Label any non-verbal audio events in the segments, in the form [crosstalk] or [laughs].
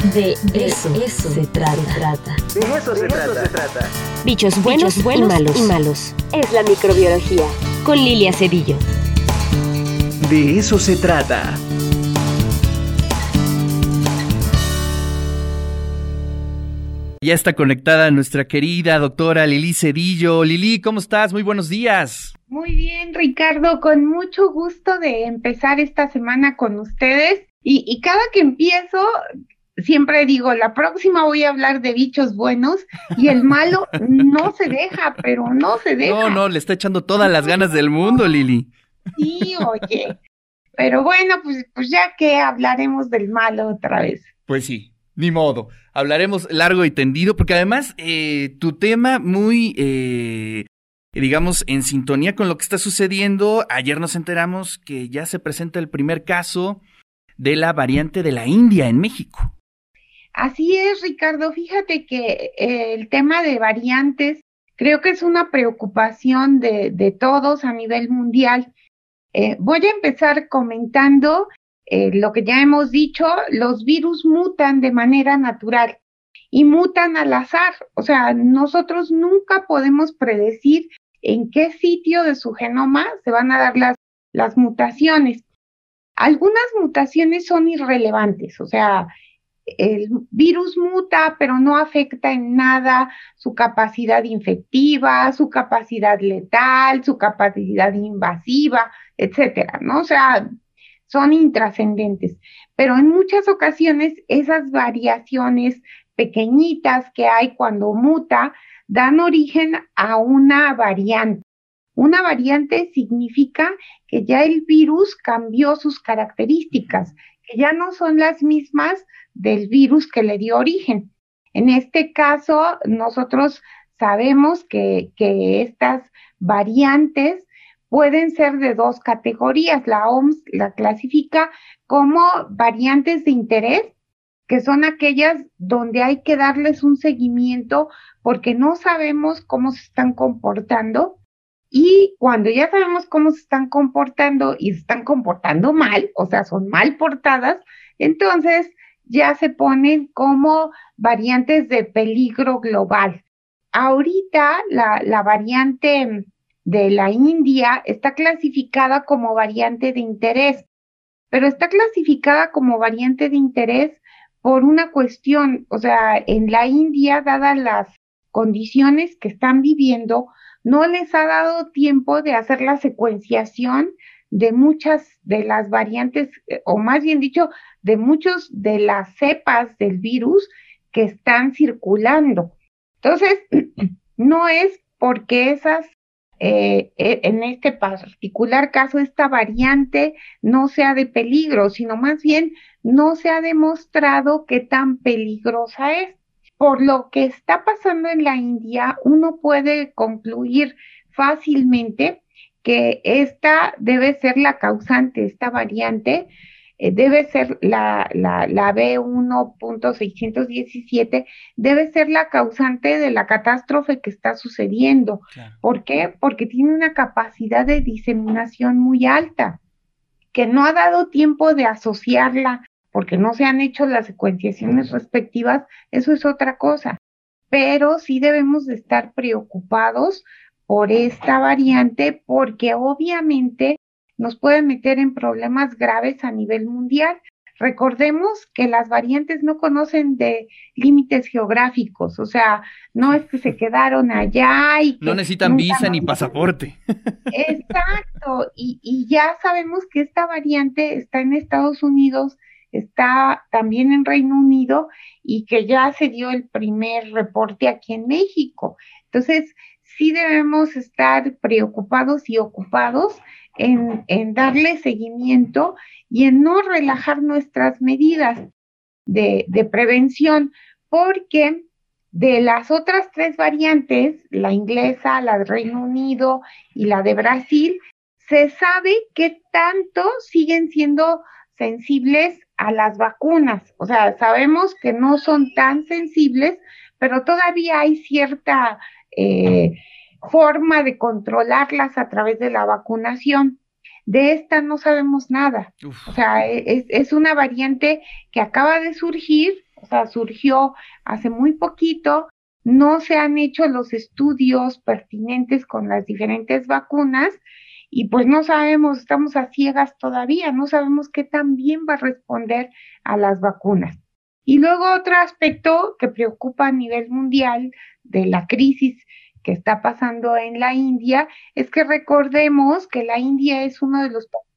De eso, se, trata. De eso, se, trata. Bichos buenos, buenos y, malos. y malos. Es la microbiología. Con Lilia Cedillo. De eso se trata. Ya está conectada nuestra querida doctora Lili Cedillo. Lili, ¿cómo estás? Muy buenos días. Muy bien, Ricardo, con mucho gusto de empezar esta semana con ustedes. Y, y cada que empiezo, siempre digo, la próxima voy a hablar de bichos buenos y el malo no se deja, pero no se deja. No, no, le está echando todas las ganas del mundo, Lili. Sí, oye. Pero bueno, pues, pues ya que hablaremos del malo otra vez. Pues sí, ni modo. Hablaremos largo y tendido, porque además eh, tu tema muy, eh, digamos, en sintonía con lo que está sucediendo. Ayer nos enteramos que ya se presenta el primer caso de la variante de la India en México. Así es, Ricardo. Fíjate que eh, el tema de variantes creo que es una preocupación de, todos a nivel mundial. Eh, voy a empezar comentando eh, lo que ya hemos dicho, los virus mutan de manera natural y mutan al azar. O sea, nosotros nunca podemos predecir en qué sitio de su genoma se van a dar las, las mutaciones. Algunas mutaciones son irrelevantes, o sea, el virus muta, pero no afecta en nada su capacidad infectiva, su capacidad letal, su capacidad invasiva, etcétera, ¿no? O sea, son intrascendentes. Pero en muchas ocasiones esas variaciones pequeñitas que hay cuando muta dan origen a una variante. Una variante significa que ya el virus cambió sus características, ya no son las mismas del virus que le dio origen. En este caso, nosotros sabemos que, que estas variantes pueden ser de dos categorías. La OMS la clasifica como variantes de interés, que son aquellas donde hay que darles un seguimiento porque no sabemos cómo se están comportando. Y cuando ya sabemos cómo se están comportando y se están comportando mal, o sea, son mal portadas, entonces ya se ponen como variantes de peligro global. Ahorita la, la variante de la India está clasificada como variante de interés, pero está clasificada como variante de interés por una cuestión, o sea, en la India, dadas las condiciones que están viviendo, no les ha dado tiempo de hacer la secuenciación de muchas de las variantes, eh, o más bien dicho, de muchos de las cepas del virus que están circulando. Entonces, [clears throat] no es porque esas, eh, e, en este particular caso, esta variante no sea de peligro, sino más bien no se ha demostrado qué tan peligrosa es. Por lo que está pasando en la India, uno puede concluir fácilmente que esta debe ser la causante, esta variante eh, debe ser la, la, la B1.617, debe ser la causante de la catástrofe que está sucediendo. ¿Por qué? Porque tiene una capacidad de diseminación muy alta, que no ha dado tiempo de asociarla porque no se han hecho las secuenciaciones respectivas, eso es otra cosa. Pero sí debemos de estar preocupados por esta variante porque obviamente nos puede meter en problemas graves a nivel mundial. Recordemos que las variantes no conocen de límites geográficos, o sea, no es que se [laughs] quedaron allá y que no necesitan visa ni pasaporte. [laughs] Exacto, y, y ya sabemos que esta variante está en Estados Unidos, está también en Reino Unido y que ya se dio el primer reporte aquí en México. Entonces, sí debemos estar preocupados y ocupados en, en darle seguimiento y en no relajar nuestras medidas de, de prevención, porque de las otras tres variantes, la inglesa, la de Reino Unido y la de Brasil, se sabe que tanto siguen siendo sensibles a las vacunas. O sea, sabemos que no son tan sensibles, pero todavía hay cierta eh, forma de controlarlas a través de la vacunación. De esta no sabemos nada. O sea, es, es, una variante que acaba de surgir, o sea, surgió hace muy poquito, no se han hecho los estudios pertinentes con las diferentes vacunas y pues no sabemos, estamos a ciegas todavía, no sabemos qué tan bien va a responder a las vacunas. Y luego otro aspecto que preocupa a nivel mundial de la crisis que está pasando en la India es que recordemos que la India es uno de los países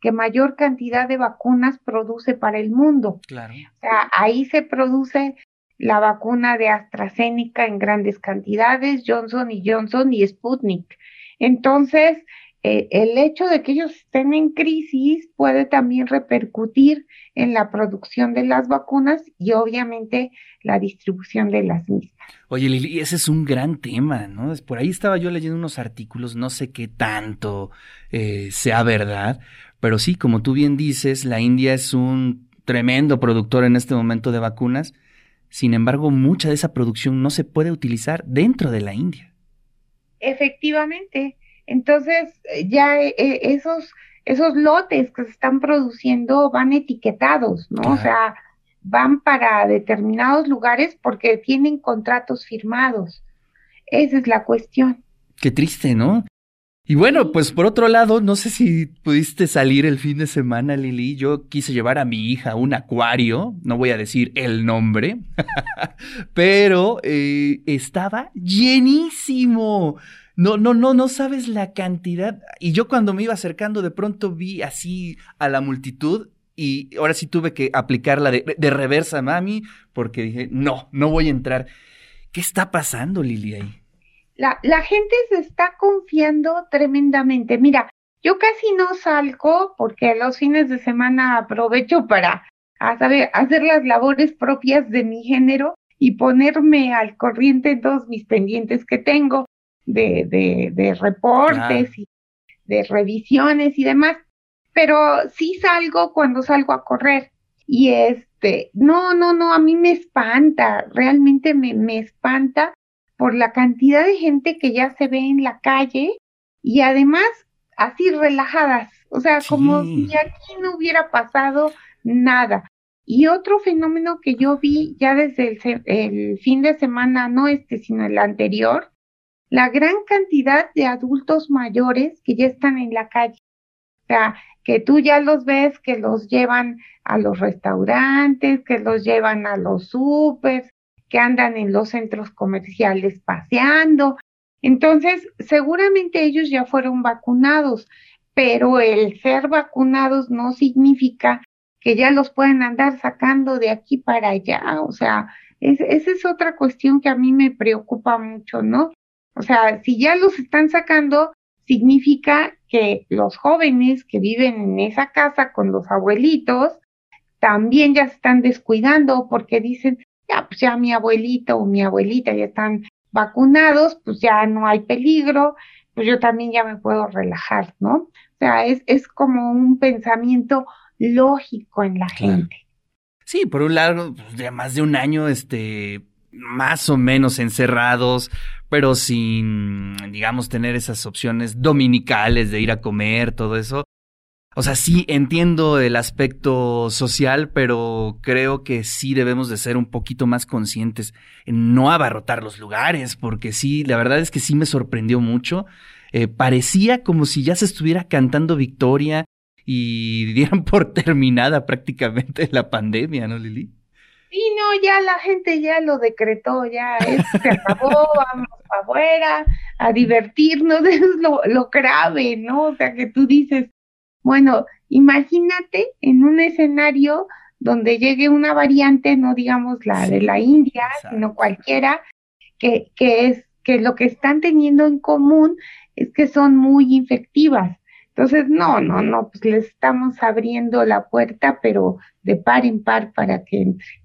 que mayor cantidad de vacunas produce para el mundo. Claro. O sea, ahí se produce la vacuna de AstraZeneca en grandes cantidades, Johnson y Johnson y Sputnik. Entonces, eh, el hecho de que ellos estén en crisis puede también repercutir en la producción de las vacunas y obviamente la distribución de las mismas. Oye, Lili, ese es un gran tema, ¿no? Por ahí estaba yo leyendo unos artículos, no sé qué tanto eh, sea verdad, pero sí, como tú bien dices, la India es un tremendo productor en este momento de vacunas sin embargo, mucha de esa producción no se puede utilizar dentro de la India. Efectivamente. Entonces, eh, ya eh, eh, esos, esos lotes que se están produciendo van etiquetados, ¿no? O sea, van para determinados lugares porque tienen contratos firmados. Esa es la cuestión. Qué triste, ¿no? Y bueno, pues por otro lado, no sé si pudiste salir el fin de semana, Lili. Yo quise llevar a mi hija a un acuario, no voy a decir el nombre, [laughs] pero eh, estaba llenísimo. No, no, no, no sabes la cantidad. Y yo cuando me iba acercando, de pronto vi así a la multitud y ahora sí tuve que aplicarla de, reversa, mami, porque dije, no, no voy a entrar. ¿Qué está pasando, Lili, ahí? La, la gente se está confiando tremendamente. Mira, yo casi no salgo porque los fines de semana aprovecho para hacer las labores propias de mi género y ponerme al corriente en todos mis pendientes que tengo de, de, de reportes y de revisiones y demás. Pero sí salgo cuando salgo a correr. Y este, no, no, no, a mí me espanta, realmente me, me espanta por la cantidad de gente que ya se ve en la calle y además así relajadas, o sea, como si aquí no hubiera pasado nada. Y otro fenómeno que yo vi ya desde el, el, fin de semana, no este, sino el anterior, la gran cantidad de adultos mayores que ya están en la calle. O sea, que tú ya los ves, que los llevan a los restaurantes, que los llevan a los supers, que andan en los centros comerciales paseando. Entonces, seguramente ellos ya fueron vacunados, pero el ser vacunados no significa que ya los pueden andar sacando de aquí para allá. O sea, esa es otra cuestión que a mí me preocupa mucho, ¿no? O sea, si ya los están sacando, significa que los jóvenes que viven en esa casa con los abuelitos también ya se están descuidando porque dicen, ya, pues ya mi abuelito o mi abuelita ya están vacunados, pues ya no hay peligro, pues yo también ya me puedo relajar, ¿no? O sea, es, es como un pensamiento lógico en la gente. Sí, por un lado, pues, ya más de un año, este, más o menos encerrados, pero sin, digamos, tener esas opciones dominicales de ir a comer, todo eso. O sea, sí entiendo el aspecto social, pero creo que sí debemos de ser un poquito más conscientes en no abarrotar los lugares, porque sí, la verdad es que sí me sorprendió mucho. Eh, parecía como si ya se estuviera cantando victoria y [laughs] dieran por terminada prácticamente la pandemia, ¿no, Lili? Sí, no, ya la gente ya lo decretó, ya se acabó, [laughs] vamos afuera a divertirnos, eso [laughs] es lo, lo grave, ¿no? O sea, que tú dices, bueno, imagínate en un escenario donde llegue una variante, no digamos la de la India, sino cualquiera, que, que es que lo que están teniendo en común es que son muy infectivas. Entonces, no, no, no, pues les estamos abriendo la puerta, pero de par en par para que entre.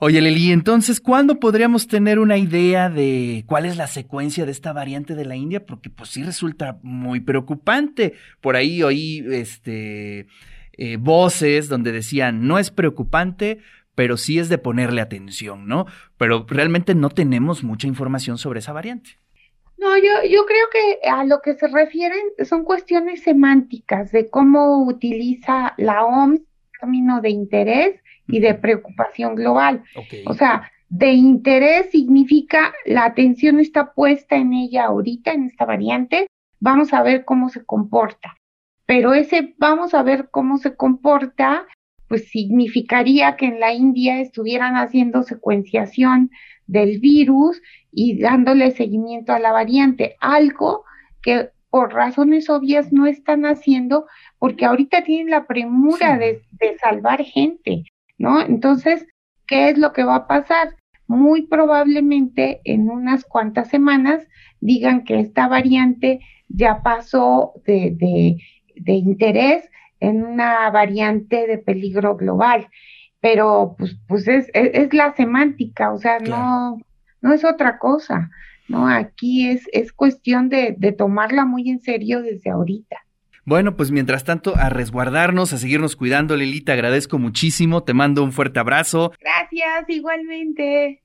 Oye, Leli, entonces, ¿cuándo podríamos tener una idea de cuál es la secuencia de esta variante de la India? Porque pues sí resulta muy preocupante. Por ahí oí este, eh, voces donde decían, no es preocupante, pero sí es de ponerle atención, ¿no? Pero realmente no tenemos mucha información sobre esa variante. No, yo, yo creo que a lo que se refieren son cuestiones semánticas de cómo utiliza la OMS el término de interés y de preocupación global. O sea, de interés significa la atención está puesta en ella ahorita, en esta variante, vamos a ver cómo se comporta. Pero ese vamos a ver cómo se comporta, pues significaría que en la India estuvieran haciendo secuenciación del virus y dándole seguimiento a la variante, algo que por razones obvias no están haciendo porque ahorita tienen la premura de, de salvar gente, ¿no? Entonces, ¿qué es lo que va a pasar? Muy probablemente en unas cuantas semanas digan que esta variante ya pasó de, de, interés en una variante de peligro global. Pero pues, pues es, es, la semántica, o sea, no, no es otra cosa, ¿no? Aquí es, es cuestión de, de tomarla muy en serio desde ahorita. Bueno, pues mientras tanto, a resguardarnos, a seguirnos cuidando, Lili, te agradezco muchísimo, te mando un fuerte abrazo. Gracias, igualmente.